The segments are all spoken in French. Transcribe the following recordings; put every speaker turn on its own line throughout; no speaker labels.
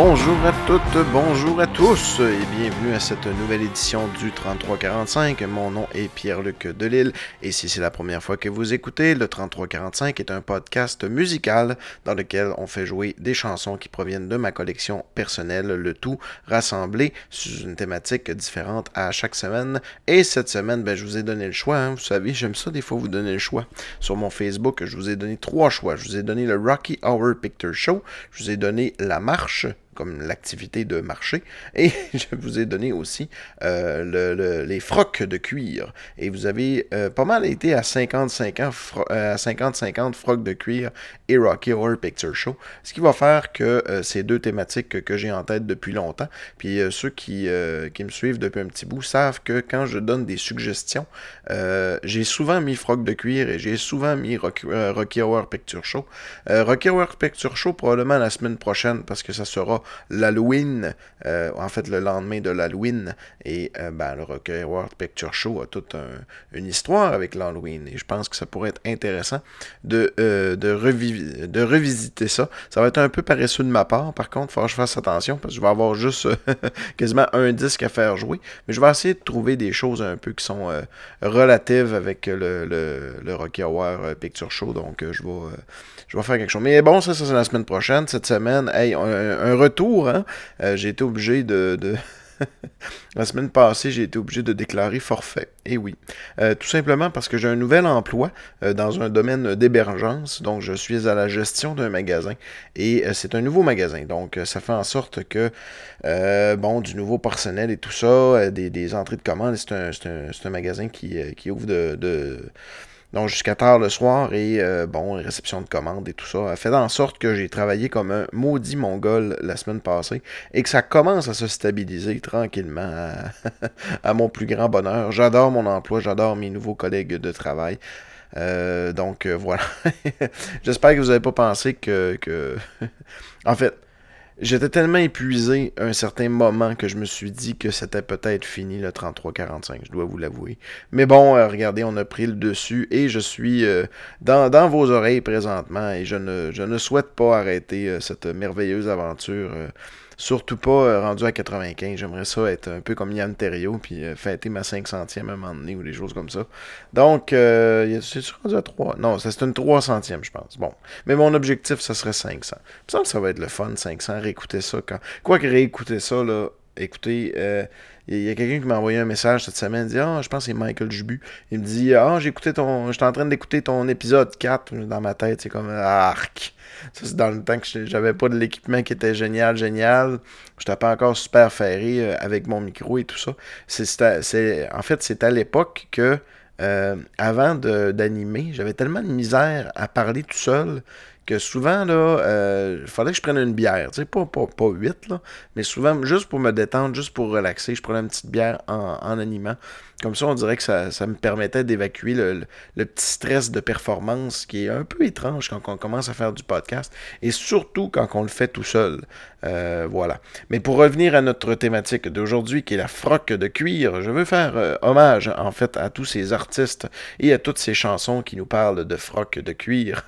Bonjour à toutes, bonjour à tous et bienvenue à cette nouvelle édition du 3345. Mon nom est Pierre-Luc Delille et si c'est la première fois que vous écoutez, le 3345 est un podcast musical dans lequel on fait jouer des chansons qui proviennent de ma collection personnelle, le tout rassemblé sous une thématique différente à chaque semaine. Et cette semaine, ben, je vous ai donné le choix, hein. vous savez, j'aime ça des fois vous donner le choix. Sur mon Facebook, je vous ai donné trois choix. Je vous ai donné le Rocky Hour Picture Show, je vous ai donné La Marche, comme l'activité de marché. Et je vous ai donné aussi euh, les frocs de cuir. Et vous avez euh, pas mal été à 50-50 euh, frocs de cuir et Rocky Horror Picture Show. Ce qui va faire que ces deux thématiques que, j'ai en tête depuis longtemps, puis ceux qui, qui, me suivent depuis un petit bout savent que quand je donne des suggestions, j'ai souvent mis froc de cuir et j'ai souvent mis Rocky, Horror Picture Show. Rocky Horror Picture Show probablement la semaine prochaine parce que ça sera l'Halloween, euh, en fait le lendemain de l'Halloween, et euh, ben, le Rocky World Picture Show a toute une histoire avec l'Halloween, et je pense que ça pourrait être intéressant de, euh, revisiter ça. Ça va être un peu paresseux de ma part, par contre, il faudra que je fasse attention, parce que je vais avoir juste quasiment un disque à faire jouer, mais je vais essayer de trouver des choses un peu qui sont relatives avec le, le, Rocky Horror Picture Show, donc je vais, je vais faire quelque chose. Mais bon, ça, ça c'est la semaine prochaine. Cette semaine, hey, un retour Hein. Euh, j'ai été obligé de... la semaine passée, j'ai été obligé de déclarer forfait. Et oui. Euh, tout simplement parce que j'ai un nouvel emploi euh, dans un domaine d'hébergence. Donc, je suis à la gestion d'un magasin. Et c'est un nouveau magasin. Donc, ça fait en sorte que, bon, du nouveau personnel et tout ça, des, entrées de commandes. C'est un, magasin qui, ouvre de donc jusqu'à tard le soir et euh, bon, réception de commandes et tout ça, a fait en sorte que j'ai travaillé comme un maudit mongol la semaine passée et que ça commence à se stabiliser tranquillement à, mon plus grand bonheur. J'adore mon emploi, j'adore mes nouveaux collègues de travail. Euh, donc euh, voilà. J'espère que vous n'avez pas pensé que, que... en fait, J'étais tellement épuisé à un certain moment que je me suis dit que c'était peut-être fini le 33-45, je dois vous l'avouer. Mais bon, euh, regardez, on a pris le dessus et je suis euh, dans, vos oreilles présentement et je ne, je ne souhaite pas arrêter euh, cette merveilleuse aventure Surtout pas euh, rendu à 95. J'aimerais ça être un peu comme Yann Terrio, puis euh, fêter ma 500e à un moment donné ou des choses comme ça. Donc, euh, c'est rendu à 3. Non, c'est une 300e, je pense. Bon. Mais mon objectif, ça serait 500. Ça ça va être le fun, 500. Réécouter ça quand. Quoi que réécouter ça, là, écoutez, il y a quelqu'un qui m'a envoyé un message cette semaine, il dit Ah, je pense que c'est Michael Jubu. Il me dit Ah, j'ai écouté ton. J'étais en train d'écouter ton épisode 4 dans ma tête, c'est comme arc. Ça, c'est dans le temps que j'avais pas de l'équipement qui était génial, génial. J'étais pas encore super ferré euh, avec mon micro et tout ça. C'est, en fait, c'est à l'époque que, euh, avant d'animer, j'avais tellement de misère à parler tout seul que souvent, là, euh, fallait que je prenne une bière. Tu sais, pas, pas, pas 8, là, mais souvent, juste pour me détendre, juste pour relaxer, je prenais une petite bière en, en animant. Comme ça, on dirait que ça, me permettait d'évacuer le, petit stress de performance qui est un peu étrange quand on commence à faire du podcast et surtout quand on le fait tout seul. Euh, voilà. Mais pour revenir à notre thématique d'aujourd'hui qui est la froque de cuir, je veux faire euh, hommage en fait à tous ces artistes et à toutes ces chansons qui nous parlent de froque de cuir.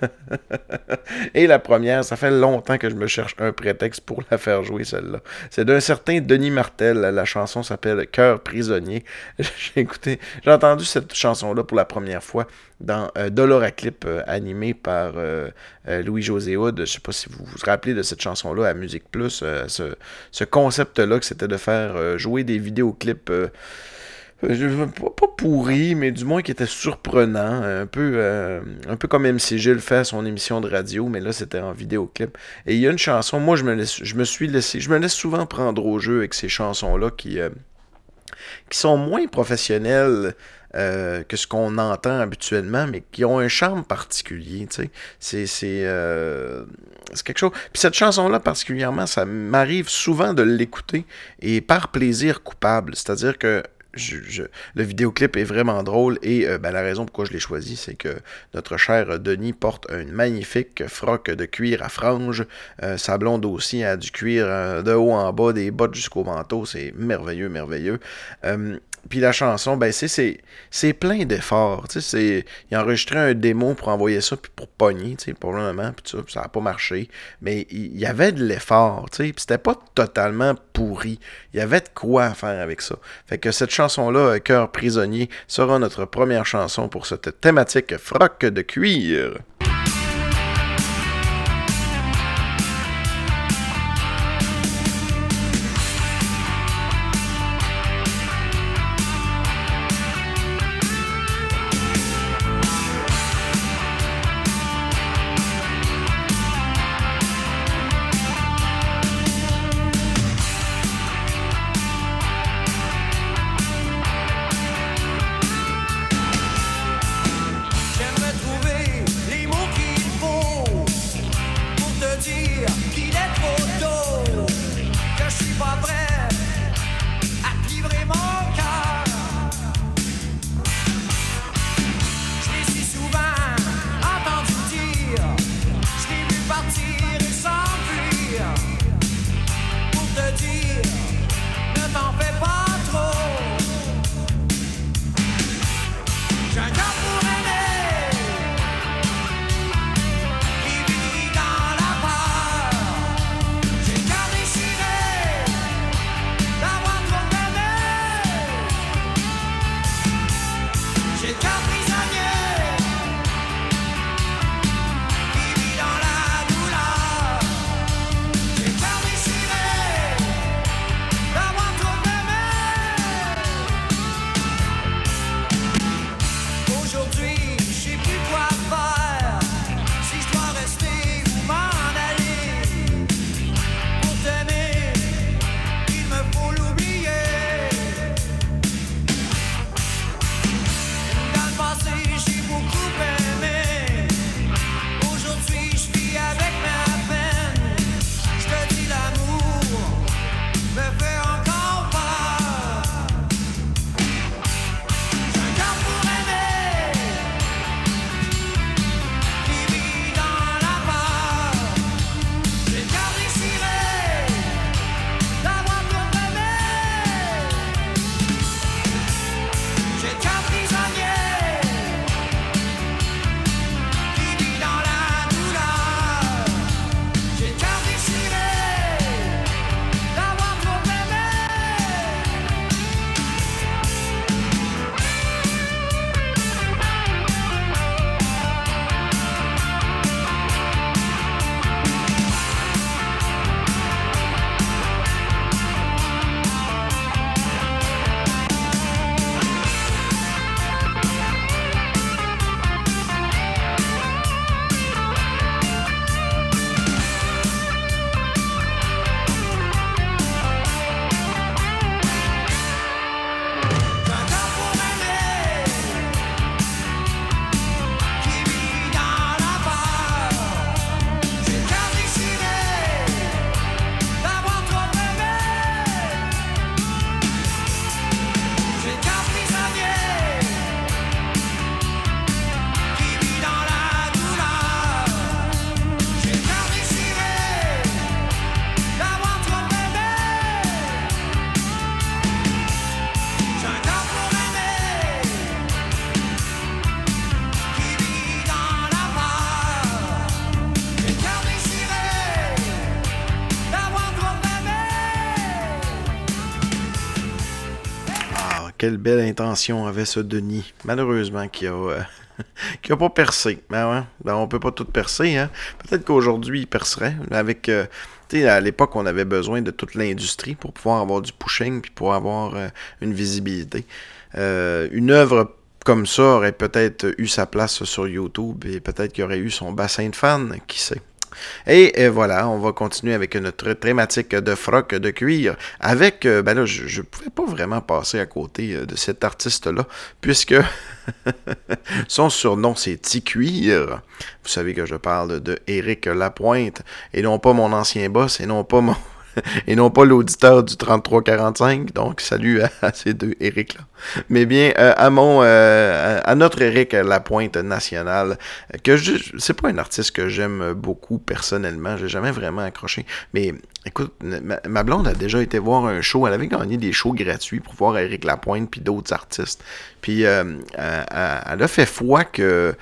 et la première, ça fait longtemps que je me cherche un prétexte pour la faire jouer celle-là. C'est d'un certain Denis Martel. La chanson s'appelle Cœur prisonnier. Écoutez, j'ai entendu cette chanson-là pour la première fois dans euh, Dolora Clip euh, animé par euh, Louis-José Hood. Je ne sais pas si vous vous rappelez de cette chanson-là à Musique Plus. ce, concept-là, que c'était de faire jouer des vidéoclips. pas pourri, mais du moins qui était surprenant, un peu, un peu comme MC Gilles fait à son émission de radio, mais là c'était en vidéoclip. Et il y a une chanson, moi je me laisse, je me suis laissé, je me laisse souvent prendre au jeu avec ces chansons-là qui, qui sont moins professionnels euh, que ce qu'on entend habituellement, mais qui ont un charme particulier. Euh, c'est, quelque chose. Puis cette chanson-là, particulièrement, ça m'arrive souvent de l'écouter et par plaisir coupable. C'est-à-dire que le vidéoclip est vraiment drôle et euh, ben, la raison pourquoi je l'ai choisi, c'est que notre cher Denis porte une magnifique froc de cuir à franges. Euh, sa blonde aussi a du cuir euh, de haut en bas, des bottes jusqu'au manteau. C'est merveilleux, merveilleux.
Puis la chanson, ben c'est c'est plein d'efforts. Il a enregistré un démo pour envoyer ça, puis pour pogner, pour le moment, puis ça, ça n'a pas marché. Mais il y avait de l'effort, puis c'était pas totalement pourri. Il y avait de quoi faire avec ça. Fait que cette chanson-là, Cœur prisonnier, sera notre première chanson pour cette thématique froc de cuir. Quelle belle intention avait ce Denis, malheureusement, qui a, euh, qui a pas percé. Ben ouais, ben on peut pas tout percer. Hein? Peut-être qu'aujourd'hui, il percerait. Avec, euh, à l'époque, on avait besoin de toute l'industrie pour pouvoir avoir du pushing puis pour avoir euh, une visibilité. une œuvre comme ça aurait peut-être eu sa place sur YouTube et peut-être qu'il aurait eu son bassin de fans, qui sait. Et, voilà, on va continuer avec notre thématique de froc de cuir. Avec, euh, ben là, je ne pouvais pas vraiment passer à côté euh, de cet artiste-là, puisque son surnom c'est T-Cuir. Vous savez que je parle de Éric Lapointe, et non pas mon ancien boss, et non pas mon
et non pas l'auditeur du 3345. Donc, salut à, ces deux Eric-là. Mais bien, euh, à mon, euh, à notre Eric Lapointe national, que je, c'est pas un artiste que j'aime beaucoup personnellement. J'ai jamais vraiment accroché. Mais écoute, ma, blonde a déjà été voir un show. Elle avait gagné des shows gratuits pour voir Eric Lapointe puis d'autres artistes. Puis, elle, a fait foi que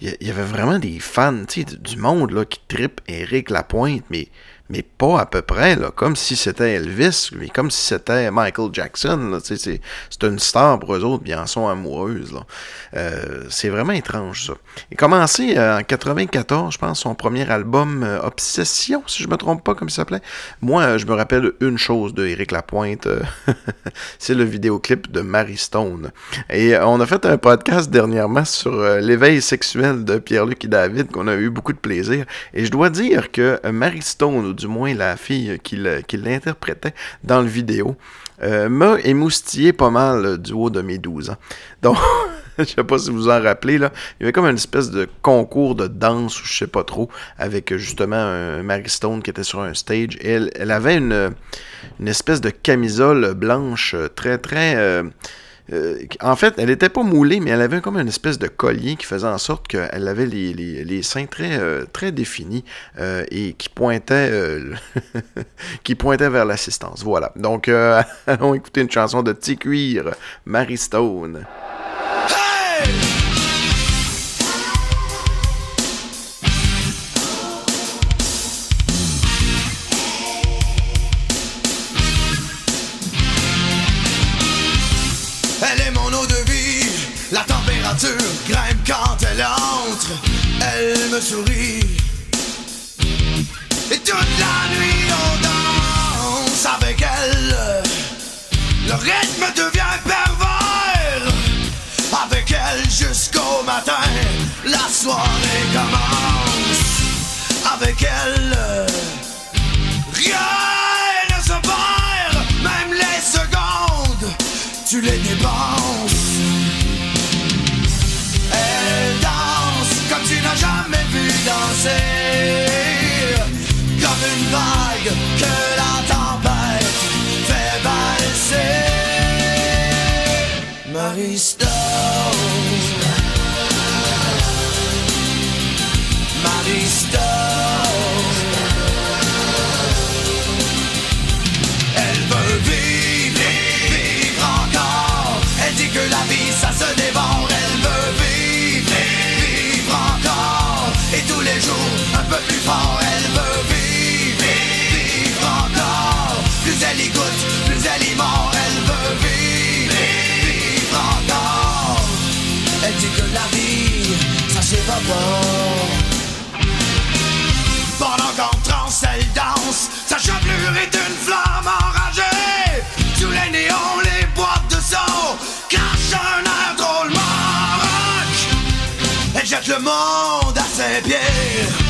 il y, avait vraiment des fans, tu du monde là, qui trippe Eric Lapointe, mais mais pas à peu près, là, comme si c'était Elvis, mais comme si c'était Michael Jackson. C'est une star pour eux autres, bien en sont amoureuses. Euh, c'est vraiment étrange, ça. Il commencé euh, en 94, je pense, son premier album euh, Obsession, si je me trompe pas, comme il s'appelait. Moi, je me rappelle une chose de Eric Lapointe, c'est le vidéoclip de Mary Stone. Et on a fait un podcast dernièrement sur l'éveil sexuel de Pierre-Luc et David, qu'on a eu beaucoup de plaisir. Et je dois dire que Mary Stone, du moins la fille qui l'interprétait dans le vidéo, euh, m'a émoustillé pas mal du haut de mes 12 ans. Donc, je sais pas si vous vous en rappelez, là, il y avait comme une espèce de concours de danse, ou je sais pas trop, avec justement un Mary Stone qui était sur un stage. elle, elle avait une, espèce de camisole blanche très, très... Euh, euh, en fait, elle n'était pas moulée, mais elle avait comme une espèce de collier qui faisait en sorte qu'elle avait les, seins très, euh, très définis euh, et qui pointait, qui vers l'assistance. Voilà. Donc, allons écouter une chanson de Petit Cuir, Mary Stone.
grimpe Et toute la nuit on danse avec elle. Le rythme devient pervers. Avec elle jusqu'au matin, la soirée commence. Avec elle, rien ne se perd, même les secondes, tu les dépenses. Comme une vague que la tempête fait Stone Marie ça s'évapore. Pendant qu'en transe elle danse, sa chevelure est une flamme enragée. Sous les néons, les boîtes de son crachent un air drôlement rock. Elle jette le monde à ses pieds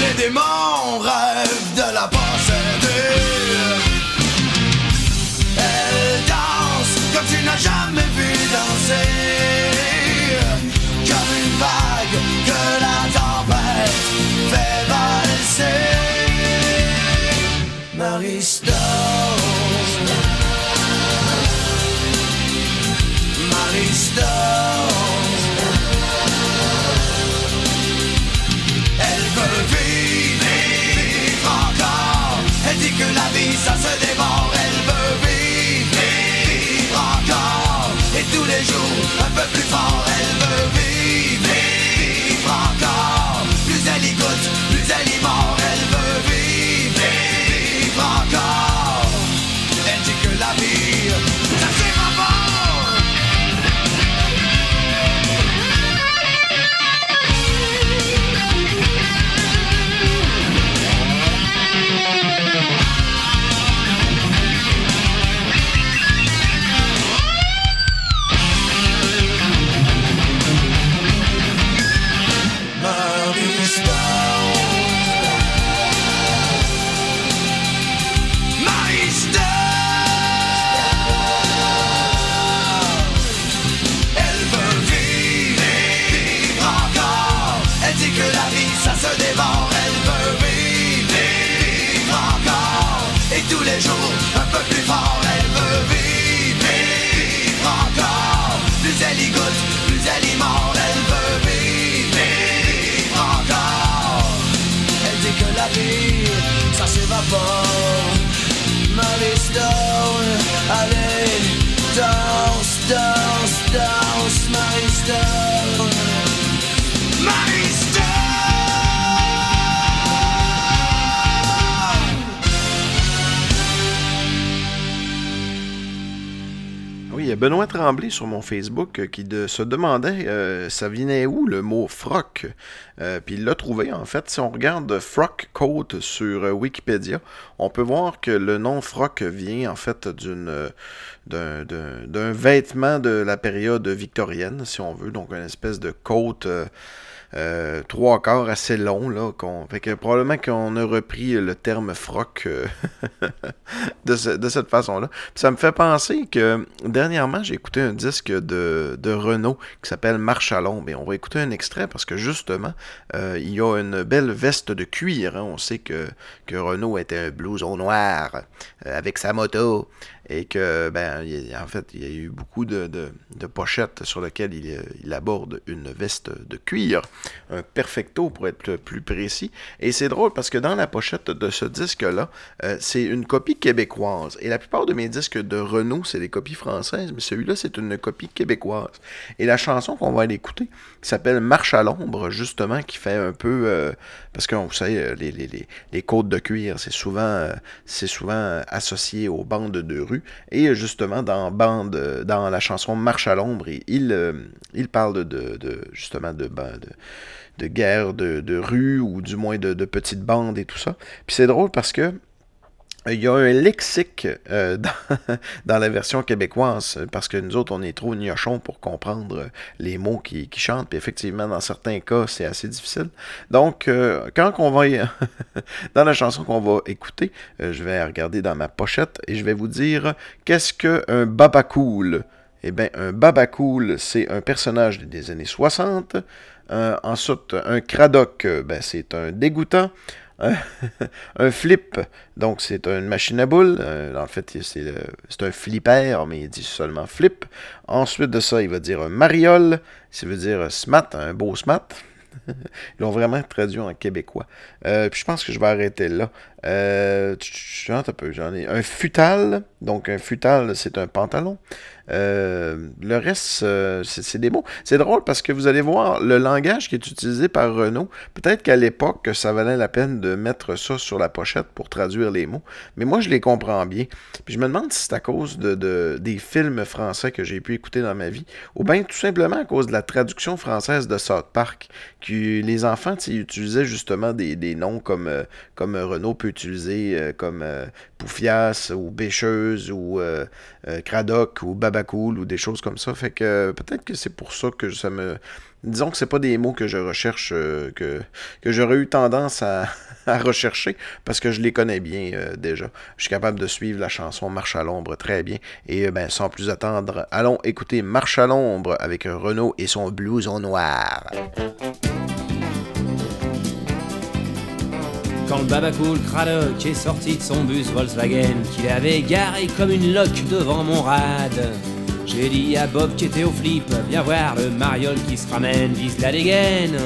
les démons rêvent de la posséder. Elle danse comme tu n'as jamais vu danser. Que la tempête fait valser. Marie Stone. Marie Stone. que la vie ça se dévore, elle veut vivre, vivre encore. Et tous les jours un peu plus fort, elle veut vivre, vie, ça s'évapore. Marie Stone, allez, danse, danse, danse, Marie Stone.
Y Benoît Tremblay sur mon Facebook euh, qui se demandait euh, ça venait où le mot froc? Euh, Puis il l'a trouvé en fait. Si on regarde frock coat sur Wikipédia, on peut voir que le nom froc vient en fait d'une d'un- d'un d'un vêtement de la période victorienne, si on veut, donc une espèce de coat. Euh, trois quarts assez long là qu'on fait que probablement qu'on a repris le terme froc euh, de, ce- de cette façon-là. Ça me fait penser que dernièrement, j'ai écouté un disque de, de Renault qui s'appelle Marche à. Et on va écouter un extrait parce que justement, euh, il y a une belle veste de cuir. hein. On sait que, que Renault était un blouson noir avec sa moto. Et que, ben, en fait, il y a eu beaucoup de, pochettes sur lesquelles il, aborde une veste de cuir, un perfecto pour être plus- plus précis. Et c'est drôle parce que dans la pochette de ce disque-là, euh, c'est une copie québécoise. Et la plupart de mes disques de Renault, c'est des copies françaises, mais celui-là, c'est une copie québécoise. Et la chanson qu'on va aller écouter, qui s'appelle Marche à l'ombre, justement, qui fait un peu... euh, parce que vous savez, euh, les, les, les, côtes de cuir, c'est souvent, euh, euh, associé aux bandes de rue. Et justement, dans, dans la chanson Marche à l'ombre, il, parle de, justement de, de, de guerre de, de rue, ou du moins de petites bandes et tout ça. Puis c'est drôle parce que il y a un lexique euh, dans, la version québécoise, parce que nous autres, on est trop gnochons pour comprendre euh, les mots qui, chantent, puis effectivement, dans certains cas, c'est assez difficile. Donc, euh, quand on va... dans la chanson qu'on va écouter, je vais regarder dans ma pochette et je vais vous dire qu'est-ce qu'un babacool Eh bien, un babacool, c'est un personnage des années 60. Euh, ensuite, un cradoc, ben, c'est un dégoûtant. Un, flip, donc c'est une machine à boules. Euh, en fait, c'est le- c'est un flipper, mais il dit seulement flip. Ensuite de ça, il va dire un mariole, ça veut dire smat, un beau smat. Ils l'ont vraiment traduit en québécois. Euh, puis je pense que je vais arrêter là. Euh, un peu, j'en ai un futal. Donc un futal, c'est un pantalon. Euh, le reste, euh, c'est des mots. C'est drôle parce que vous allez voir le langage qui est utilisé par Renault. Peut-être qu'à l'époque, ça valait la peine de mettre ça sur la pochette pour traduire les mots. Mais moi, je les comprends bien. Puis je me demande si c'est à cause de, de- des films français que j'ai pu écouter dans ma vie, ou bien tout simplement à cause de la traduction française de South Park, que les enfants utilisaient justement des, noms comme, comme Renault peut utiliser, euh, comme euh, Poufias ou Bêcheuse ou euh, Cradoc ou Babacool ou des choses comme ça. Fait que peut-être que c'est pour ça que ça me. Disons que c'est pas des mots que je recherche, que, que j'aurais eu tendance à, rechercher, parce que je les connais bien déjà. Je suis capable de suivre la chanson Marche à l'ombre très bien. Et ben, sans plus attendre, allons écouter Marche à l'ombre avec Renault et son blouson noir.
Quand le babacool Cradoc est sorti de son bus Volkswagen qu'il avait garé comme une loque devant mon rad, j'ai dit à Bob qui était au flip, viens voir le mariole qui se ramène, vise la dégaine.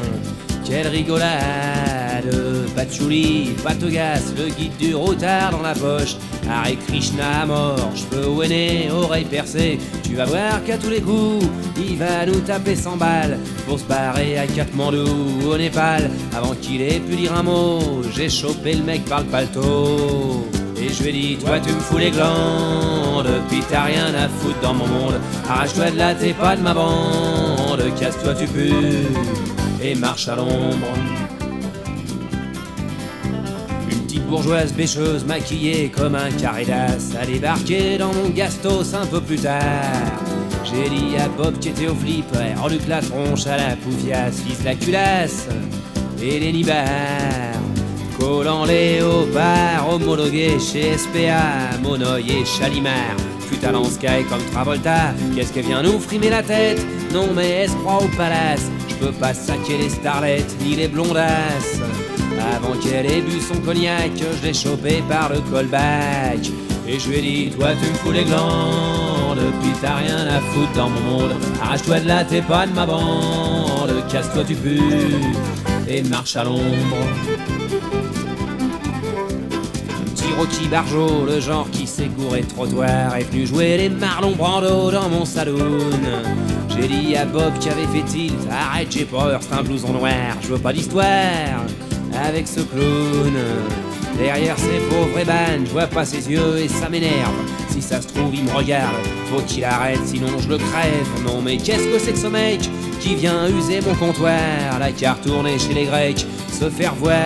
Quelle rigolade, patchouli, patogas, le guide du routard dans la poche. Hare Krishna mort, cheveux nez, oreilles percées. Tu vas voir qu'à tous les coups, il va nous taper 100 balles pour se barrer à Katmandou au Népal. Avant qu'il ait pu dire un mot, j'ai chopé le mec par le paletot. Et je lui ai dit, toi tu me fous les glandes, puis t'as rien à foutre dans mon monde. Arrache-toi de là, t'es pas de ma bande, casse-toi, tu pues, et marche à l'ombre. Une petite bourgeoise bêcheuse maquillée comme un carré d'as a débarqué dans mon gastos un peu plus tard. J'ai dit à Bob qui était au flip, ouais, reluque la tronche à la poufiasse, vise la culasse et les nibards. Collant léopard, homologué chez SPA, Monoï et Chalimard. Putain sky comme Travolta, qu'est-ce qu'elle vient nous frimer la tête? Non mais croit au palace, je peux pas saquer les starlettes ni les blondasses. Avant qu'elle ait bu son cognac, je l'ai chopé par le callback. Et je lui ai dit, toi tu me fous les glandes, puis t'as rien à foutre dans mon monde. Arrache-toi de là, t'es pas de ma bande, casse-toi tu pues, et marche à l'ombre. Petit Rocky Barjo, le genre qui s'est gouré trottoir, est venu jouer les marlons Brando dans mon saloon. J'ai dit à Bob qui avait fait tilt, arrête j'ai peur, c'est un blouson noir, je veux pas d'histoire avec ce clown. Derrière ces pauvres ébanes, je vois pas ses yeux et ça m'énerve. Si ça se trouve, il me regarde, faut qu'il arrête, sinon je le crève. Non mais qu'est-ce que c'est que ce mec qui vient user mon comptoir La carte tournée chez les Grecs, se faire voir.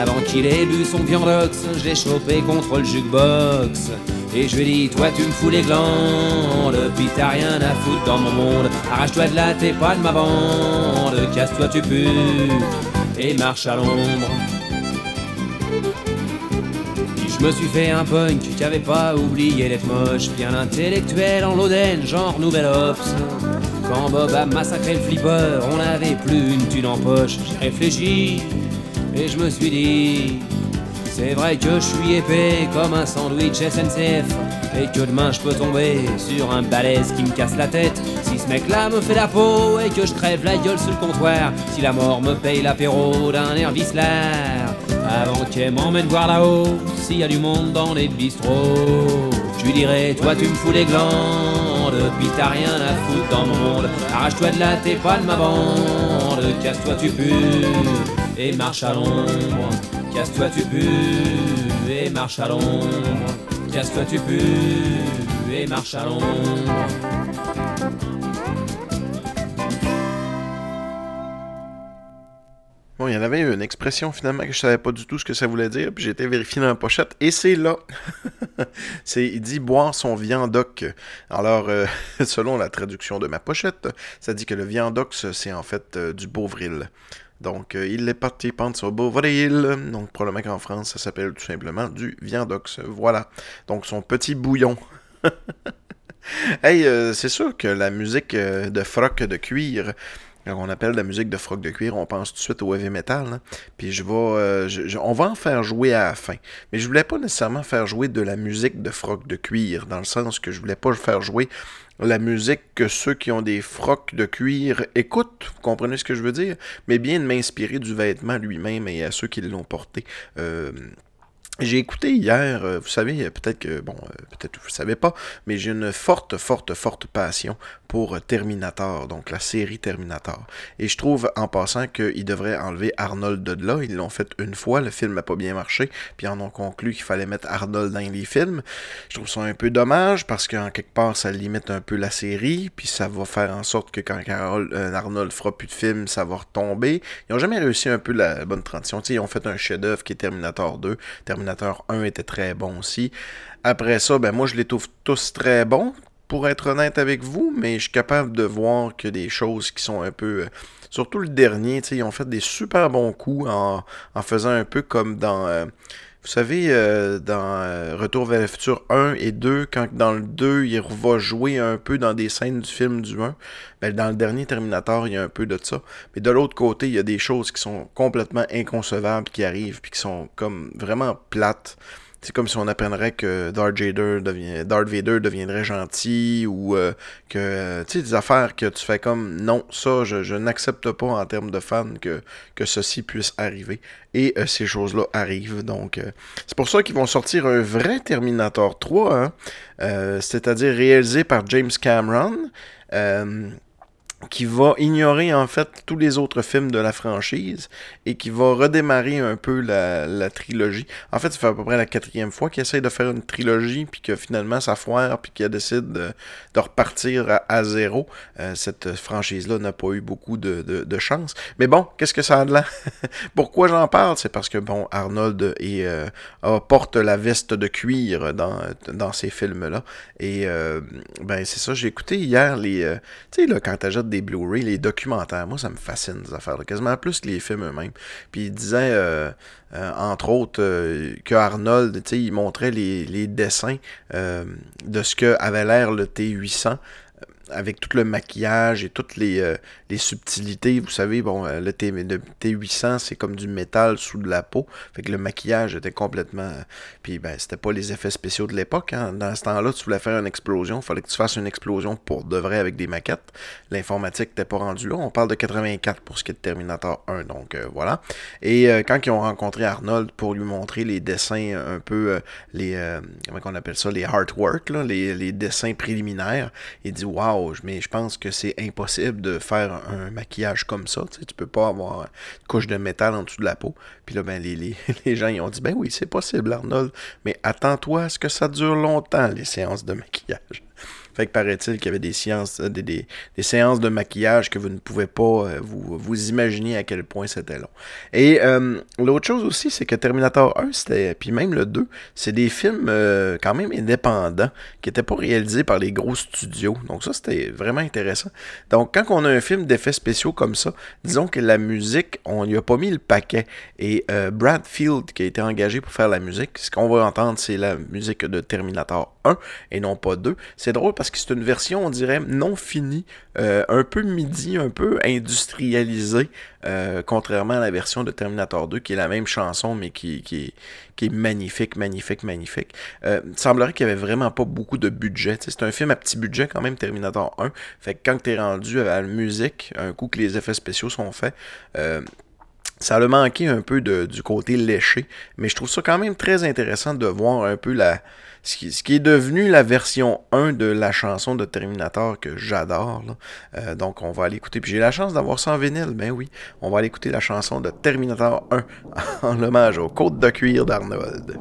Avant qu'il ait bu son viandox, je l'ai chopé contre le jukebox. Et je lui dit, toi tu me fous les glandes, puis t'as rien à foutre dans mon monde. Arrache-toi de là, t'es pas de ma bande, casse-toi tu pues, et marche à l'ombre. Je me suis fait un punk qui avait pas oublié d'être moche, bien intellectuel en l'Oden, genre Nouvelle Ops. Quand Bob a massacré le flipper, on n'avait plus une thune en poche. J'ai réfléchi et je me suis dit, c'est vrai que je suis épais comme un sandwich SNCF et que demain je peux tomber sur un balèze qui me casse la tête. Si ce mec-là me fait la peau et que je crève la gueule sur le comptoir, si la mort me paye l'apéro d'un air vicelard, avant qu'elle m'emmène voir là-haut s'il y a du monde dans les bistrots. Je lui dirais, toi tu me fous les glandes, puis t'as rien à foutre dans mon monde. Arrache-toi de là, t'es pas de ma bande, casse-toi tu pues, et marche à l'ombre. Casse-toi tu pues, et marche à l'ombre. Casse-toi tu pues, et marche à l'ombre.
Bon, il y en avait une expression finalement que je savais pas du tout ce que ça voulait dire, puis j'ai été vérifié dans la pochette, et c'est là. c'est, il dit boire son viandoc. Alors, euh, selon la traduction de ma pochette, ça dit que le viandox, c'est en fait euh, du Beauvril. Donc, euh, il est parti prendre sur Beauvril. Donc, probablement qu'en France, ça s'appelle tout simplement du viandox. Voilà. Donc, son petit bouillon. hey, euh, c'est sûr que la musique euh, de froc de cuir, quand on appelle la musique de froc de cuir, on pense tout de suite au heavy metal. hein. Puis je vais, euh, on va en faire jouer à la fin. Mais je voulais pas nécessairement faire jouer de la musique de froc de cuir, dans le sens que je voulais pas faire jouer la musique que ceux qui ont des frocs de cuir écoutent, vous comprenez ce que je veux dire, mais bien de m'inspirer du vêtement lui-même et à ceux qui l'ont porté. Euh, j'ai écouté hier, euh, vous savez, euh, peut-être que, bon, euh, peut-être que vous ne savez pas, mais j'ai une forte, forte, forte passion pour Terminator, donc la série Terminator. Et je trouve, en passant, qu'ils devraient enlever Arnold de là. Ils l'ont fait une fois, le film n'a pas bien marché, puis ils en ont conclu qu'il fallait mettre Arnold dans les films. Je trouve ça un peu dommage, parce qu'en quelque part, ça limite un peu la série, puis ça va faire en sorte que quand Arnold fera plus de films, ça va retomber. Ils ont jamais réussi un peu la bonne transition. Ils ont fait un chef-d'œuvre qui est Terminator 2. Terminator 1 était très bon aussi. Après ça, ben moi je les trouve tous très bons, pour être honnête avec vous, mais je suis capable de voir que des choses qui sont un peu. euh, surtout le dernier, ils ont fait des super bons coups en, en faisant un peu comme dans. euh, vous savez, euh, dans euh, Retour vers le futur 1 et 2, quand dans le 2, il va jouer un peu dans des scènes du film du 1, ben, dans le dernier Terminator, il y a un peu de ça. Mais de l'autre côté, il y a des choses qui sont complètement inconcevables qui arrivent, puis qui sont comme vraiment plates. C'est comme si on apprendrait que Darth Vader, devient, Darth Vader deviendrait gentil ou euh, que, euh, tu sais, des affaires que tu fais comme non, ça, je, je n'accepte pas en termes de fan que, que ceci puisse arriver. Et euh, ces choses-là arrivent. Donc, c'est pour ça qu'ils vont sortir un vrai Terminator 3, hein, c'est-à-dire réalisé par James Cameron. Qui va ignorer en fait tous les autres films de la franchise et qui va redémarrer un peu la, la trilogie. En fait, ça fait à peu près la quatrième fois qu'il essaye de faire une trilogie, puis que finalement ça foire, puis qu'il décide de, de repartir à, zéro. Euh, cette franchise-là n'a pas eu beaucoup de, de, de chance. Mais bon, qu'est-ce que ça a de là? Pourquoi j'en parle? C'est parce que bon, Arnold est, euh, porte la veste de cuir dans, dans ces films-là. Et euh, ben c'est ça, j'ai écouté hier les. euh, tu sais, là, quand t'achètes des Blu-ray, les documentaires, moi, ça me fascine, ces affaires-là, quasiment plus que les films eux-mêmes. Puis il disait, euh, euh, entre autres, euh, que Arnold, il montrait les, les dessins euh, de ce que avait l'air le T-800 avec tout le maquillage et toutes les, euh, les subtilités. Vous savez, bon, euh, le, T, le T800, c'est comme du métal sous de la peau. Fait que le maquillage était complètement. Puis, ben, c'était pas les effets spéciaux de l'époque. Hein. Dans ce temps-là, tu voulais faire une explosion. Il fallait que tu fasses une explosion pour de vrai avec des maquettes. L'informatique n'était pas rendue là. On parle de 84 pour ce qui est de Terminator 1. Donc, voilà. Et quand ils ont rencontré Arnold pour lui montrer les dessins un peu. les. comment on appelle ça Les artwork, là, les, les dessins préliminaires, il dit Waouh mais je pense que c'est impossible de faire un maquillage comme ça. Tu, sais, tu peux pas avoir une couche de métal en dessous de la peau. Puis là, ben, les, les, gens ils ont dit Ben oui, c'est possible, Arnold, mais attends-toi à ce que ça dure longtemps, les séances de maquillage. Fait que paraît-il qu'il y avait euh, des, séances de maquillage que vous ne pouvez pas euh, vous, vous imaginer à quel point c'était long. Et euh, l'autre chose aussi, c'est que Terminator 1, c'était, puis même le 2, c'est des films quand même indépendants qui n'étaient pas réalisés par les gros studios. Donc ça, c'était vraiment intéressant. Donc quand on a un film d'effets spéciaux comme ça, disons que la musique, on n'y a pas mis le paquet. Et Brad Field, qui a été engagé pour faire la musique, ce qu'on va entendre, c'est la musique de Terminator 1 et non pas 2. C'est drôle parce que c'est une version, on dirait, non finie, euh, un peu midi, un peu industrialisée, euh, contrairement à la version de Terminator 2, qui est la même chanson, mais qui, qui, est magnifique, magnifique, magnifique. Euh, il semblerait qu'il n'y avait vraiment pas beaucoup de budget. C'est un film à petit budget quand même, Terminator 1. Fait que quand tu es rendu à la musique, un coup que les effets spéciaux sont faits, ça a manqué un peu du côté léché, mais je trouve ça quand même très intéressant de voir un peu la, ce qui, est devenu la version 1 de la chanson de Terminator que j'adore. Euh, donc on va aller écouter. Puis j'ai la chance d'avoir ça en vinyle, ben oui. On va aller écouter la chanson de Terminator 1 en hommage aux côtes de cuir d'Arnold.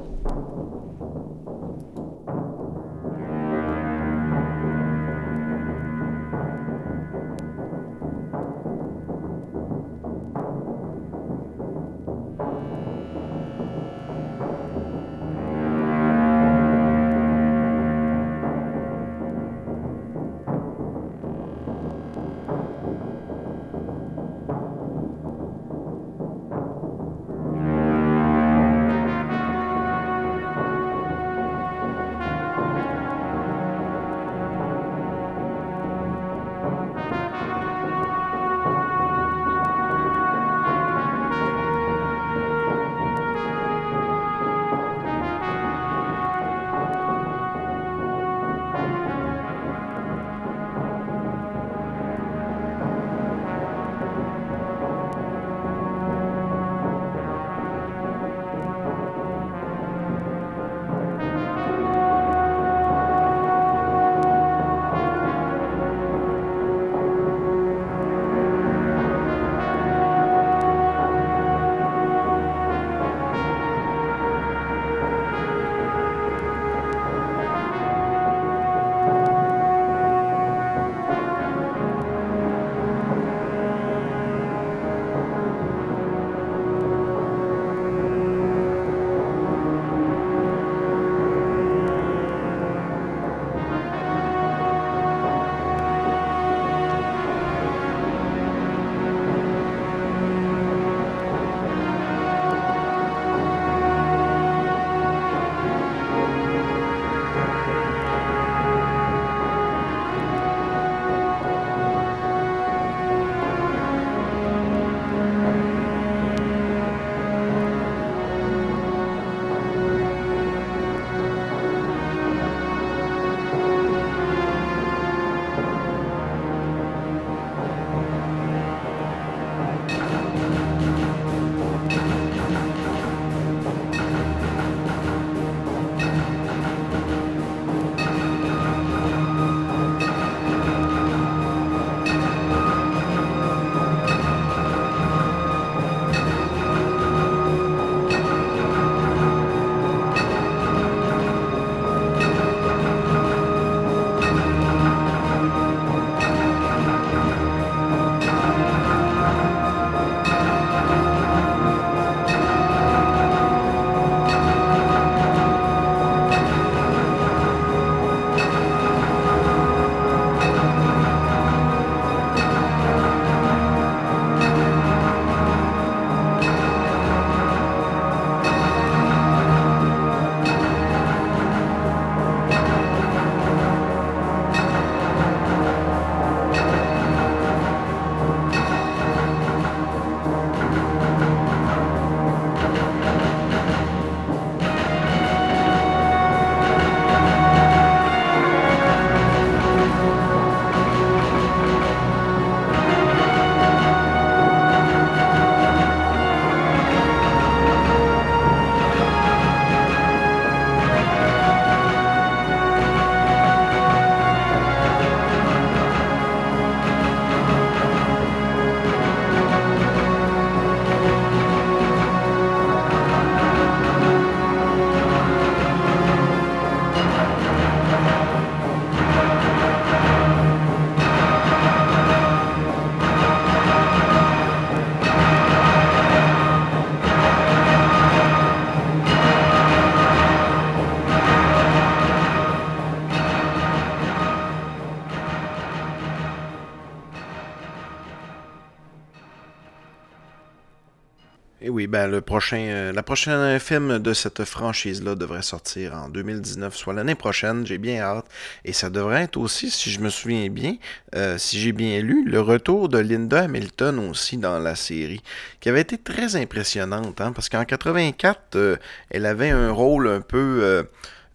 Oui, ben le prochain, euh, la prochaine film de cette franchise-là devrait sortir en 2019, soit l'année prochaine. J'ai bien hâte. Et ça devrait être aussi, si je me souviens bien, euh, si j'ai bien lu, le retour de Linda Hamilton aussi dans la série, qui avait été très impressionnante, hein, parce qu'en 84, euh, elle avait un rôle un peu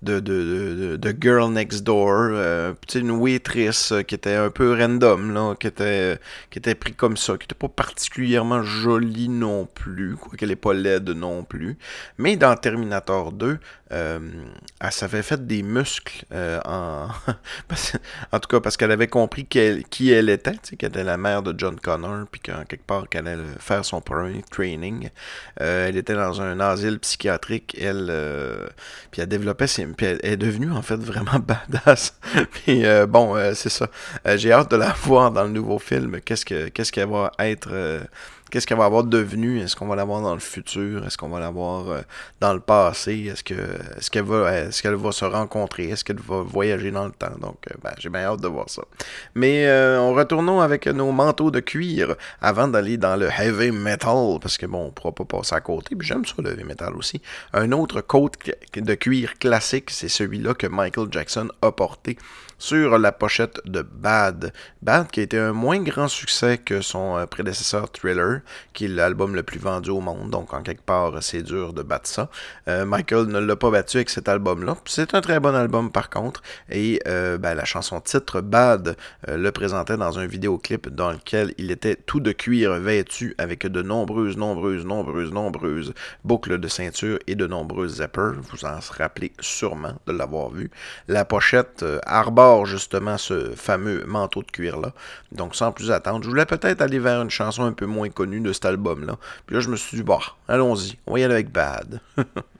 de, de, de, Girl Next Door, euh, une waitress euh, qui était un peu random, là, qui était, qui était pris comme ça, qui n'était pas particulièrement jolie non plus, quoi qu'elle n'est pas laide non plus. Mais dans Terminator 2, euh, elle s'avait fait des muscles euh, en... en tout cas parce qu'elle avait compris qui elle était, qu'elle était la mère de John Connor, puis qu'en quelque part qu'elle allait faire son premier training. elle était dans un asile psychiatrique, elle, puis elle développait ses puis elle est devenue en fait vraiment badass. puis euh, bon, euh, c'est ça. Euh, j'ai hâte de la voir dans le nouveau film. Qu'est-ce que qu'est-ce qu'elle va être qu'est-ce qu'elle va avoir devenu? Est-ce qu'on va l'avoir dans le futur? Est-ce qu'on va l'avoir euh, dans le passé? Est-ce que est-ce qu'elle va est-ce qu'elle va se rencontrer? Est-ce qu'elle va voyager dans le temps? Donc euh, ben, j'ai bien hâte de voir ça. Mais euh, on retournons avec nos manteaux de cuir avant d'aller dans le heavy metal parce que bon, on pourra pas passer à côté. Puis j'aime ça le heavy metal aussi. Un autre coat de cuir classique, c'est celui-là que Michael Jackson a porté sur la pochette de Bad. Bad qui a été un moins grand succès que son euh, prédécesseur Thriller, qui est l'album le plus vendu au monde, donc en quelque part c'est dur de battre ça. Euh, Michael ne l'a pas battu avec cet album-là. C'est un très bon album par contre, et euh, ben, la chanson titre Bad le présentait dans un vidéoclip dans lequel il était tout de cuir vêtu avec de nombreuses, nombreuses, nombreuses, nombreuses boucles de ceinture et de nombreuses zippers. Vous en rappelez sûrement de l'avoir vu. La pochette arbore justement ce fameux manteau de cuir-là. Donc sans plus attendre, je voulais peut-être aller vers une chanson un peu moins connue de cet album-là. Puis là, je me suis dit, bah, allons-y, on y aller avec Bad.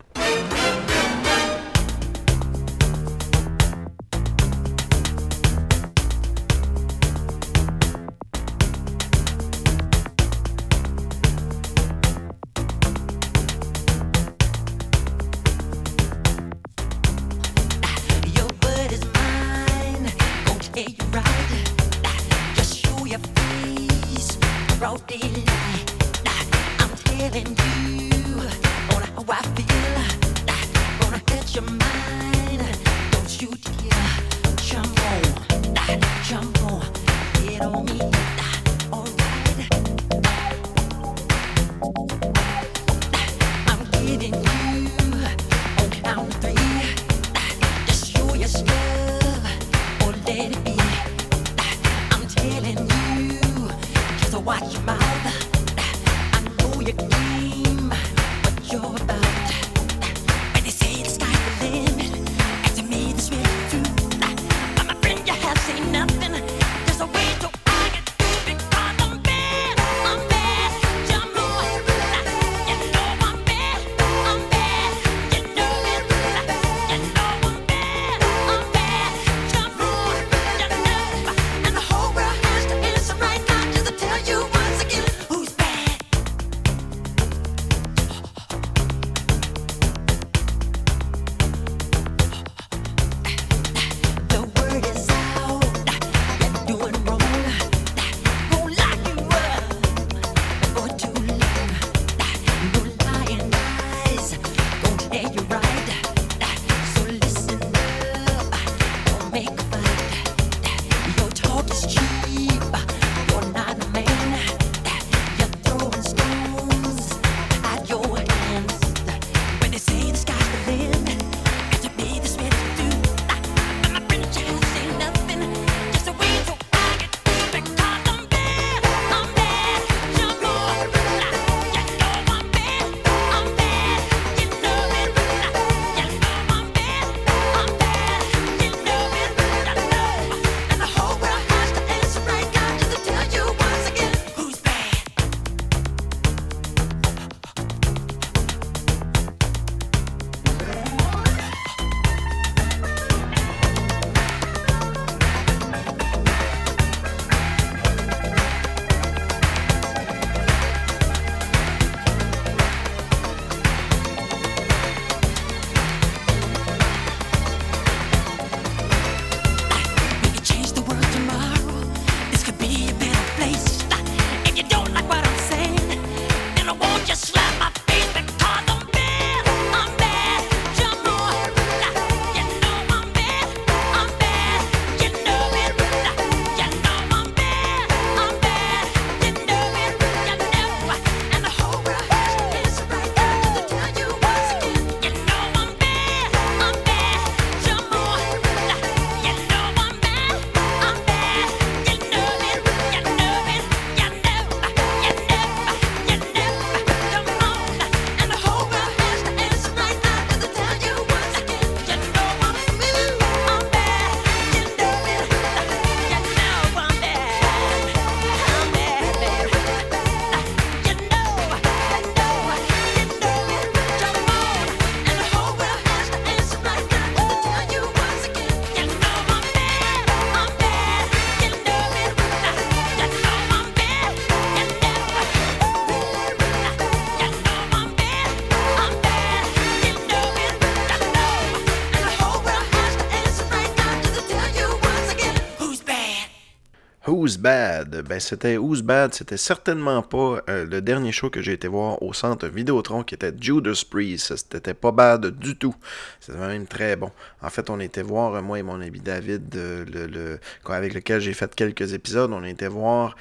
Bad? Ben, c'était Who's Bad, c'était certainement pas euh, le dernier show que j'ai été voir au centre Vidéotron qui était Judas Priest. C'était pas bad du tout. C'était même très bon. En fait, on était voir, euh, moi et mon ami David, euh, avec lequel j'ai fait quelques épisodes, on était voir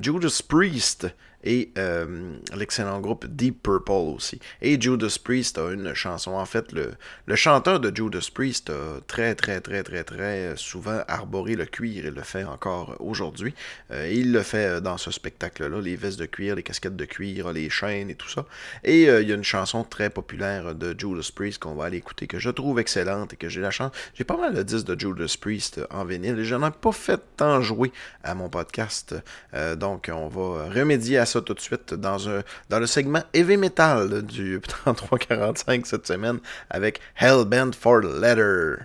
Judas Priest et euh, l'excellent groupe Deep Purple aussi. Et Judas Priest a une chanson. En fait, le, chanteur de Judas Priest a très, très, très, très, très souvent arboré le cuir. Il le fait encore aujourd'hui. Euh, et il le fait dans ce spectacle-là. Les vestes de cuir, les casquettes de cuir, les chaînes et tout ça. Et euh, il y a une chanson très populaire de Judas Priest qu'on va aller écouter, que je trouve excellente et que j'ai la chance. J'ai pas mal de disques de Judas Priest en vinyle et j'en ai pas fait tant jouer à mon podcast. Donc, on va remédier à ça tout de suite dans, le segment Heavy Metal du 3345 cette semaine avec Hellbent for Letter.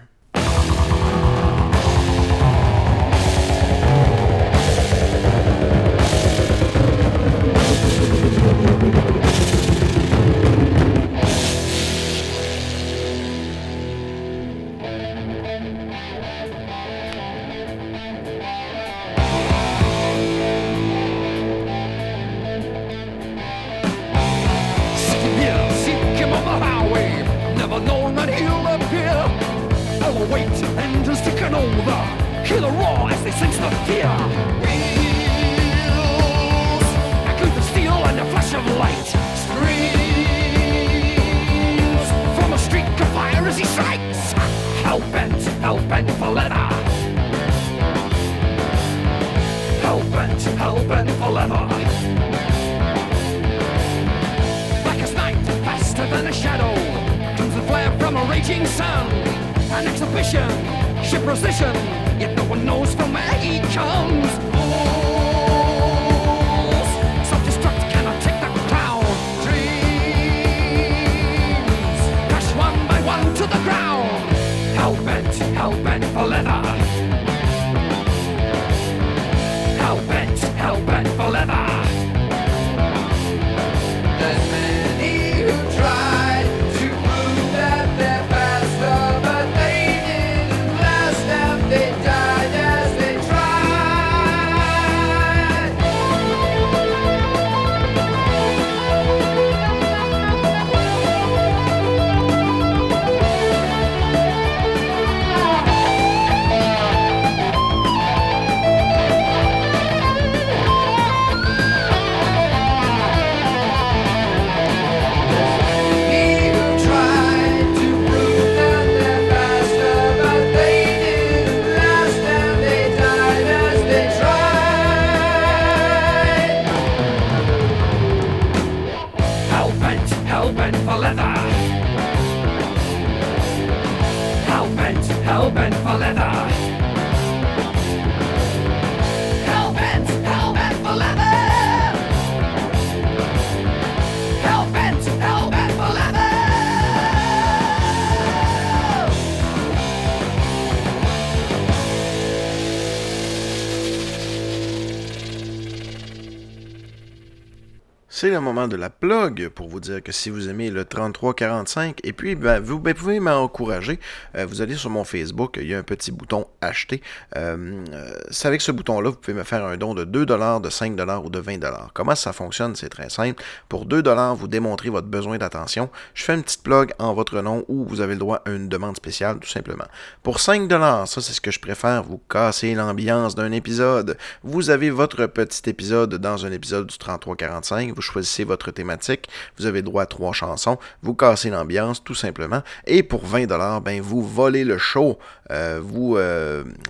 C'est le moment de la plug pour vous dire que si vous aimez le 3345, et puis ben, vous ben, pouvez m'encourager. Euh, vous allez sur mon Facebook, il y a un petit bouton acheter. Euh, euh, c'est avec ce bouton-là, vous pouvez me faire un don de 2 de 5 ou de 20 Comment ça fonctionne? C'est très simple. Pour 2 vous démontrez votre besoin d'attention. Je fais une petite plug en votre nom ou vous avez le droit à une demande spéciale, tout simplement. Pour 5 ça c'est ce que je préfère, vous cassez l'ambiance d'un épisode. Vous avez votre petit épisode dans un épisode du 3345. Vous choisissez votre thématique, vous avez droit à trois chansons, vous cassez l'ambiance tout simplement, et pour 20 dollars, ben vous volez le show. Euh, vous,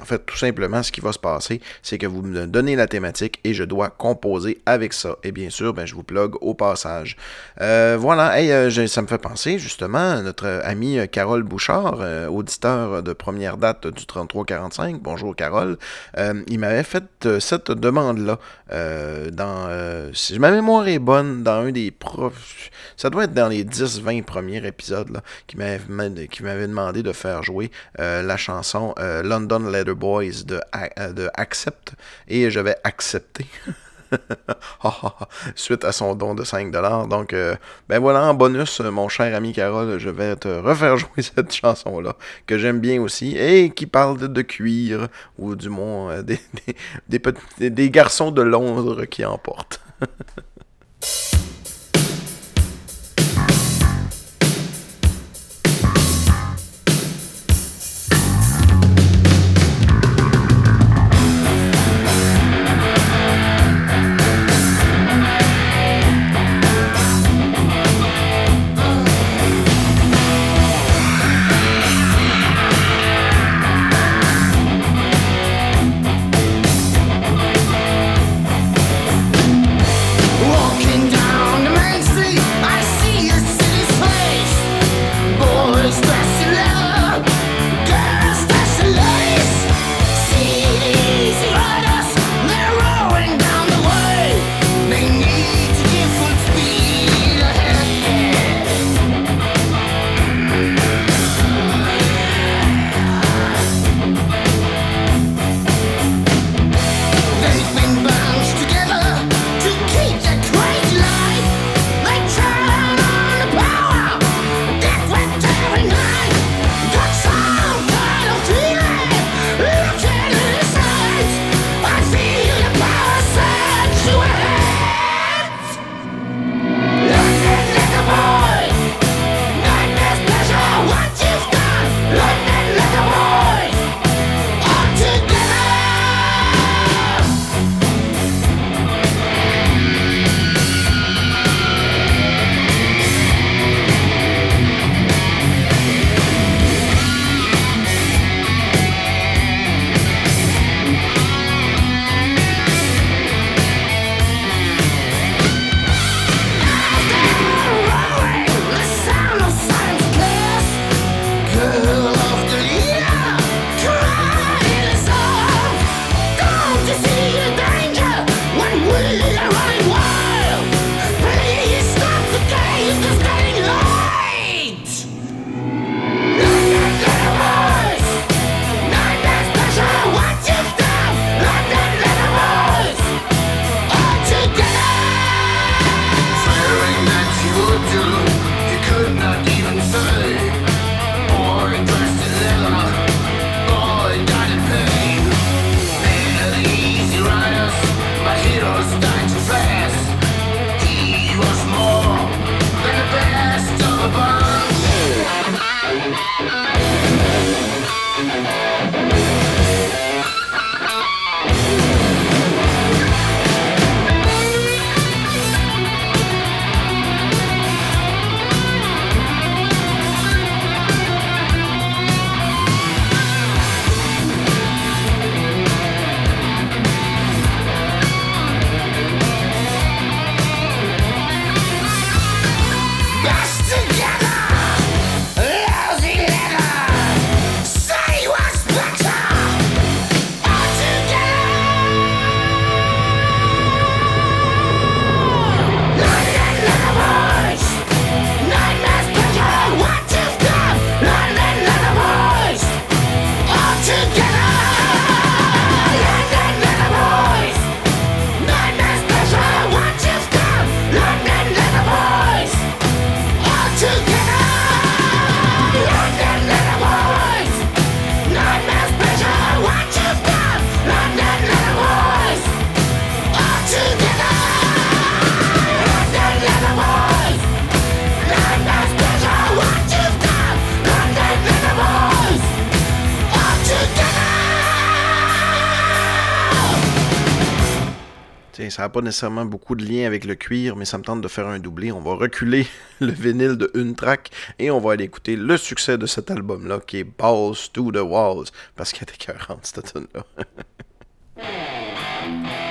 en fait, tout simplement, ce qui va se passer, c'est que vous me donnez la thématique et je dois composer avec ça. Et bien sûr, ben je vous plug au passage. Euh, voilà, euh, ça me fait penser justement à notre ami euh, Carole Bouchard, euh, auditeur de première date du 3345. Bonjour Carole. Euh, il m'avait fait euh, cette demande-là euh, dans, euh, si ma mémoire est bonne, dans un des profs, ça doit être dans les 10-20 premiers épisodes, qui m'avait demandé de faire jouer euh, la chanson euh, London Letter Boys de, euh, de Accept et j'avais accepté.
Suite à son don de 5$. Donc, euh, ben voilà, en bonus, euh, mon cher ami Carole, je vais te refaire jouer cette chanson-là, que j'aime bien aussi, et qui parle de, cuir, ou du moins des, des, des, petits, des garçons de Londres qui emportent. pas nécessairement beaucoup de lien avec le cuir, mais ça me tente de faire un doublé. On va reculer le vinyle de une track et on va aller écouter le succès de cet album-là qui est Balls to the Walls parce qu'elle est écœurante cette tune-là.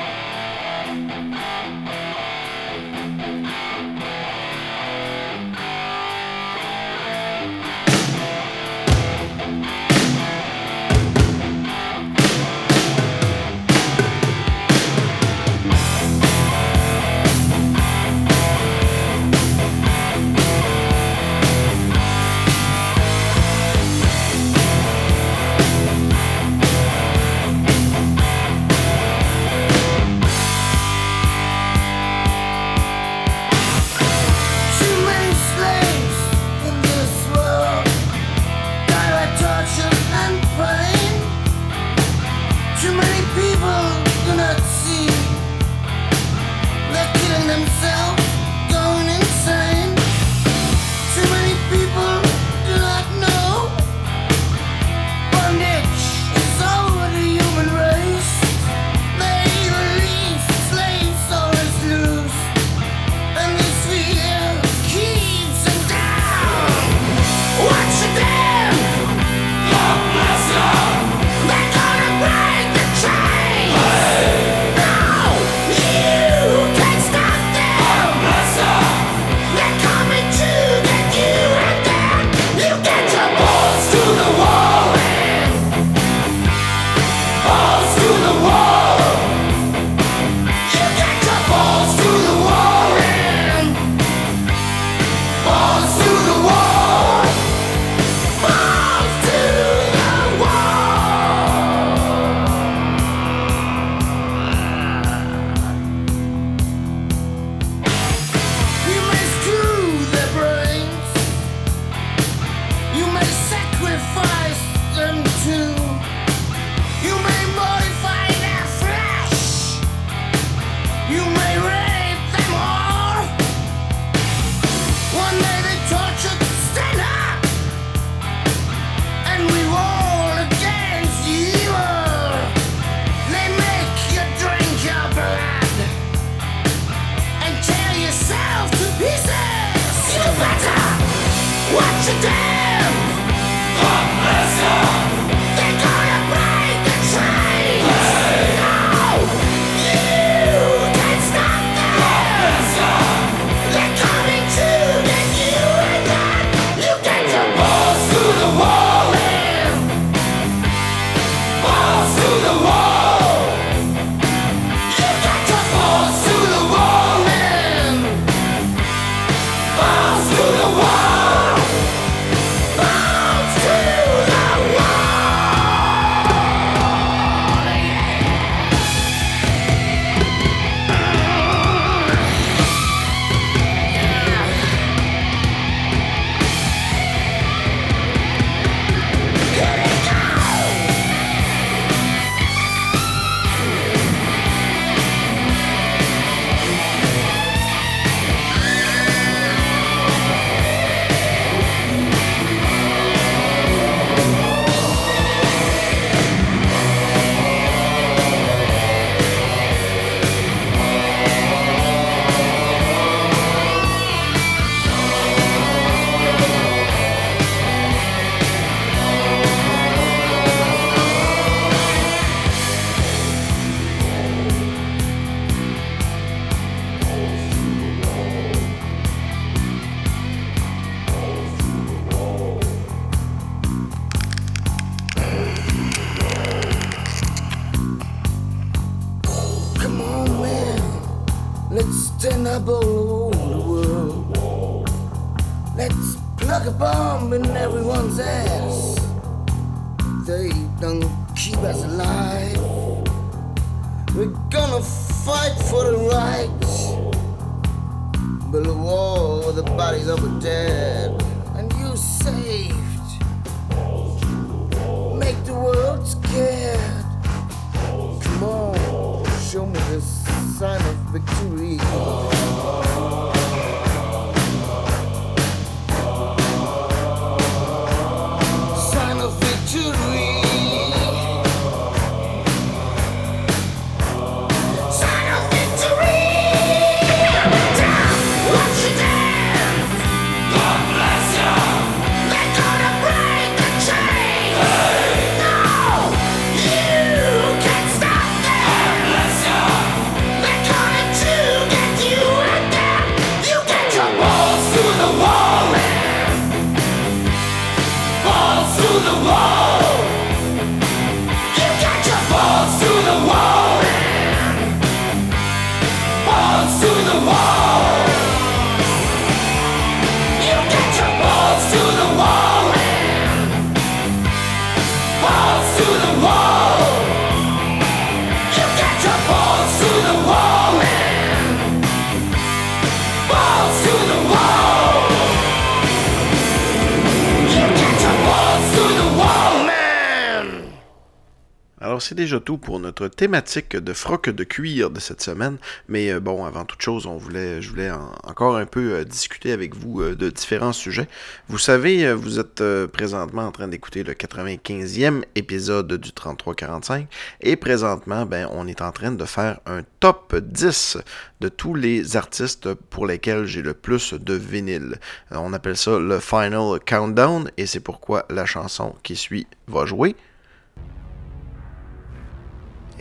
tout pour notre thématique de froc de cuir de cette semaine. Mais euh, bon, avant toute chose, on voulait, je voulais en- encore un peu euh, discuter avec vous euh, de différents sujets. Vous savez, vous êtes présentement en train d'écouter le 95e épisode du 3345. Et présentement, ben, on est en train de faire un top 10 de tous les artistes pour lesquels j'ai le plus de vinyle. On appelle ça le Final Countdown. Et c'est pourquoi la chanson qui suit va jouer.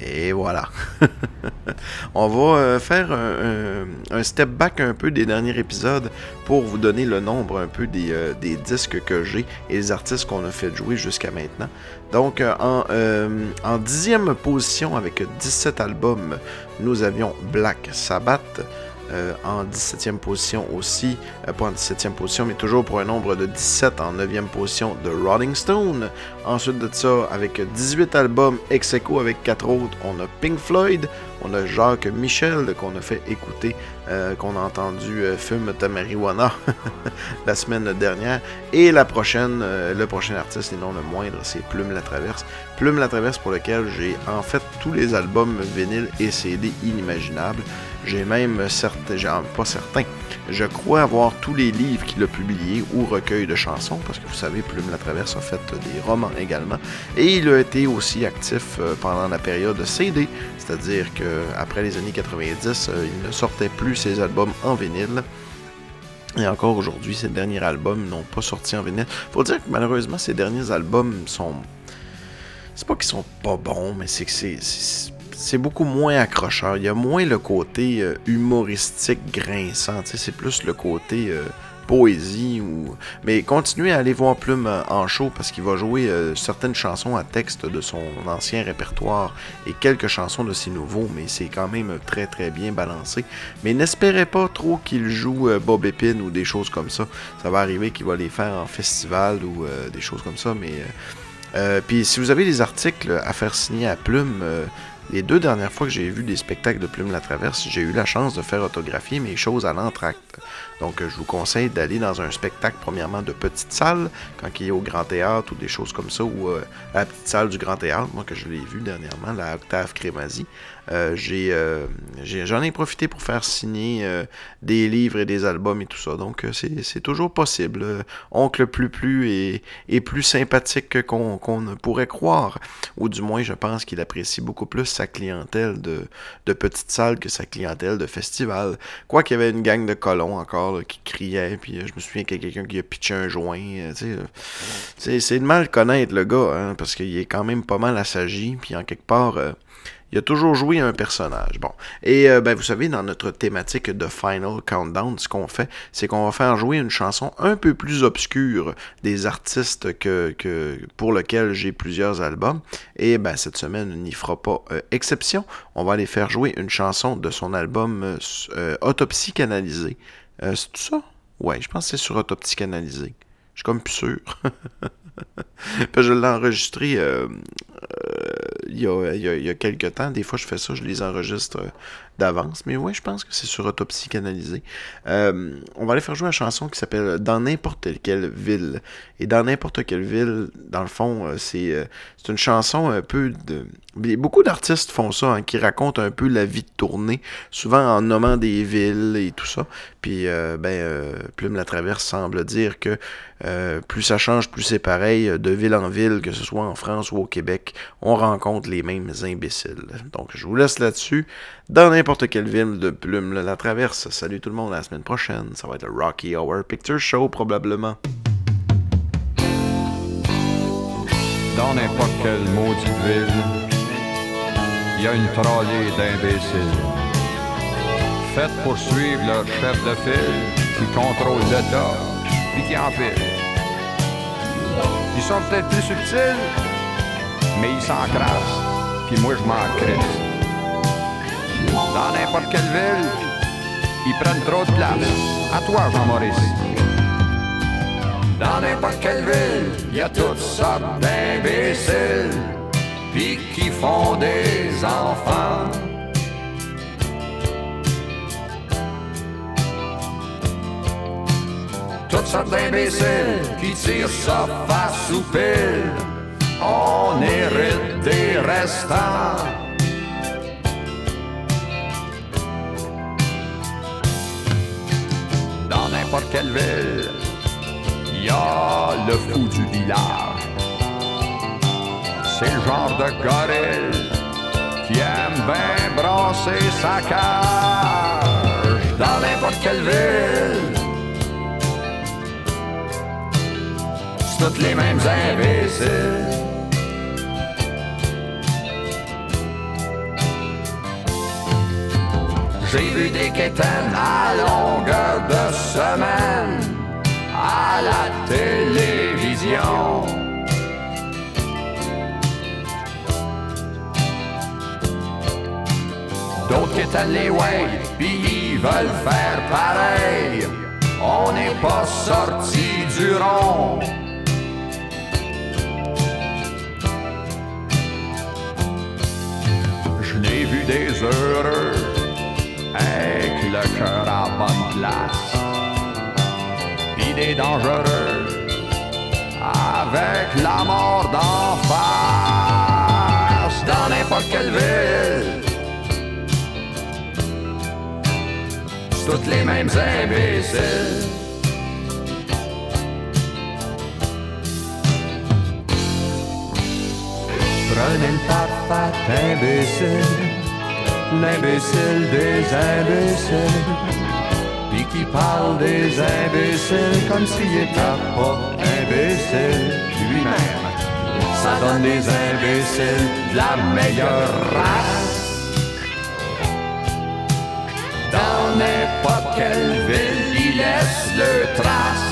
Et voilà. On va euh, faire un, step back un peu des derniers épisodes pour vous donner le nombre un peu des, euh, disques que j'ai et les artistes qu'on a fait jouer jusqu'à maintenant. Donc euh, en, en dixième position avec 17 albums, nous avions Black Sabbath. Euh, en 17e position aussi, euh, pas en 17e position, mais toujours pour un nombre de 17 en 9e position de Rolling Stone. Ensuite de ça, avec 18 albums ex aequo avec 4 autres, on a Pink Floyd, on a Jacques Michel qu'on a fait écouter, euh, qu'on a entendu Fume ta marijuana la semaine dernière. Et la prochaine, le prochain artiste, et non le moindre, c'est Plume la Traverse. Plume la Traverse pour lequel j'ai en fait tous les albums vinyle et CD inimaginables. J'ai même certains, j'ai- pas certains, je crois avoir tous les livres qu'il a publiés ou recueils de chansons, parce que vous savez, Plume la Traverse a fait des romans également. Et il a été aussi actif euh, pendant la période CD, c'est-à-dire qu'après les années 90, euh, il ne sortait plus ses albums en vinyle. Et encore aujourd'hui, ces derniers albums n'ont pas sorti en vinyle. Faut dire que malheureusement, ces derniers albums sont. C'est pas qu'ils sont pas bons, mais c'est que c'est. C'est- beaucoup moins accrocheur. Il y a moins le côté euh, humoristique grinçant. C'est plus le côté euh, poésie. ou Mais continuez à aller voir Plume euh, en show parce qu'il va jouer certaines chansons à texte de son ancien répertoire et quelques chansons de ses nouveaux, mais c'est quand même très très bien balancé. Mais n'espérez pas trop qu'il joue Bob Epine ou des choses comme ça. Ça va arriver qu'il va les faire en festival ou des choses comme ça, mais... puis si vous avez des articles à faire signer à Plume, les deux dernières fois que j'ai vu des spectacles de Plume la Traverse, j'ai eu la chance de faire autographier mes choses à l'entracte. Donc je vous conseille d'aller dans un spectacle premièrement de petite salle, quand il est au Grand Théâtre ou des choses comme ça, ou euh, à la petite salle du Grand Théâtre, moi que je l'ai vu dernièrement, la Octave Crémazie. Euh, euh, j'en ai profité pour faire signer des livres et des albums et tout ça. Donc, c'est, toujours possible. Oncle Plus Plus est, plus sympathique qu'on, qu'on ne pourrait croire. Ou du moins, je pense qu'il apprécie beaucoup plus sa clientèle de, de petite salle que sa clientèle de festival. Quoi qu'il y avait une gang de colons encore qui criaient. Puis euh, je me souviens qu'il y a quelqu'un qui a pitché un joint. euh, euh, c'est, c'est de mal connaître le gars, hein, parce qu'il est quand même pas mal assagi. Puis en quelque part... il a toujours joué un personnage. Bon. Et euh, ben, vous savez, dans notre thématique de Final Countdown, ce qu'on fait, c'est qu'on va faire jouer une chanson un peu plus obscure des artistes que, que pour lesquels j'ai plusieurs albums. Et ben, cette semaine n'y fera pas euh, exception. On va aller faire jouer une chanson de son album euh, euh, Autopsie canalisée. C'est tout ça? Ouais, je pense que c'est sur Autopsie canalisée. Je suis comme plus sûr. Je l'ai enregistré euh, il y, a, il y a- y a quelques temps. Des fois, je fais ça, je les enregistre euh, d'avance. Mais ouais, je pense que c'est sur Autopsie canalisée. Euh, on va aller faire jouer la chanson qui s'appelle Dans n'importe quelle ville. Et dans n'importe quelle ville, dans le fond, euh, c'est euh, une chanson un peu de. Beaucoup d'artistes font ça, hein, qui racontent un peu la vie de tournée, souvent en nommant des villes et tout ça. Puis, euh, ben, euh, Plume la Traverse semble dire que euh, plus ça change, plus c'est pareil, de ville en ville, que ce soit en France ou au Québec, on rencontre les mêmes imbéciles. Donc, je vous laisse là-dessus. Dans n'importe quelle ville de Plume la Traverse. Salut tout le monde, à la semaine prochaine. Ça va être le Rocky Hour Picture Show, probablement.
Dans n'importe quelle maudite ville, il y a une trolley d'imbéciles. Faites pour suivre le chef de file qui contrôle l'État puis qui empile. Ils sont peut-être plus subtils, mais ils s'encrassent. Puis moi, je m'en crisse. Dans n'importe quelle ville, ils prennent trop de place. À toi, Jean-Maurice. Dans n'importe quelle ville, il y a toutes sortes d'imbéciles, puis qui font des enfants. Toutes sortes d'imbéciles qui tirent ça face ou pile. On hérite des restants. Dans n'importe quelle ville, il y a le fou du village. C'est le genre de gorille qui aime bien brasser sa cage. Dans n'importe quelle ville, c'est toutes les mêmes imbéciles. J'ai vu des quétaines à longueur de semaine à la télévision. D'autres quétaines les way, puis ils veulent faire pareil. On n'est pas sorti du rond. Je n'ai vu des heureux avec le cœur à bonne place. Puis des dangereux avec la mort d'en face dans n'importe quelle ville. Toutes les mêmes imbéciles. Prenez le parfait imbécile, l'imbécile des imbéciles, puis qui parle des imbéciles comme s'il était pas imbécile lui-même. Ça donne des imbéciles de la meilleure race. Dans n'importe quelle ville, ils laissent le trace.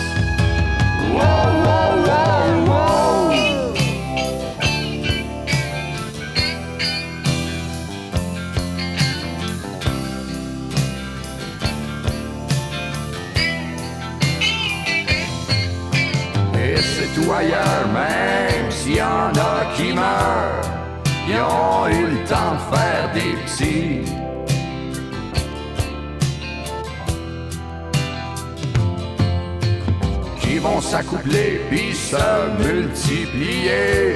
Wow, wow, même s'il y en a qui meurent, ils ont eu le temps de faire des petits. Qui vont s'accoupler puis se multiplier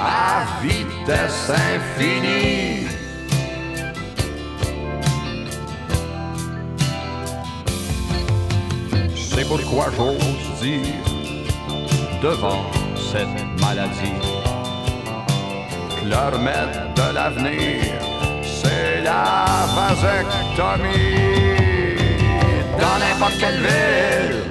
à vitesse infinie. C'est pourquoi j'ose dire devant cette maladie. que Le remède de l'avenir, c'est la vasectomie. Dans n'importe quelle ville,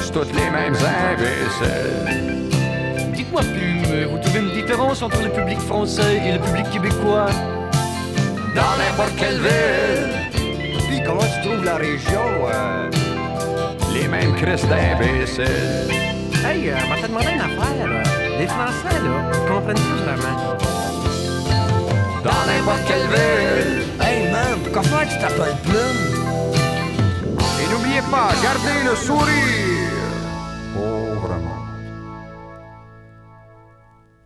c'est toutes les mêmes imbéciles.
Dites-moi Plume, vous trouvez une différence entre le public français et le public québécois?
Dans n'importe quelle ville,
Puis comment tu trouves la région? euh?
Les mêmes crises d'imbéciles.
Hey, euh, on va te demander une affaire. là. Les Français, là, comprennent tout vraiment?
Dans n'importe quelle ville,
Hey man, pourquoi faire que tu t'appelles Plume?
et n'oubliez pas, gardez le sourire.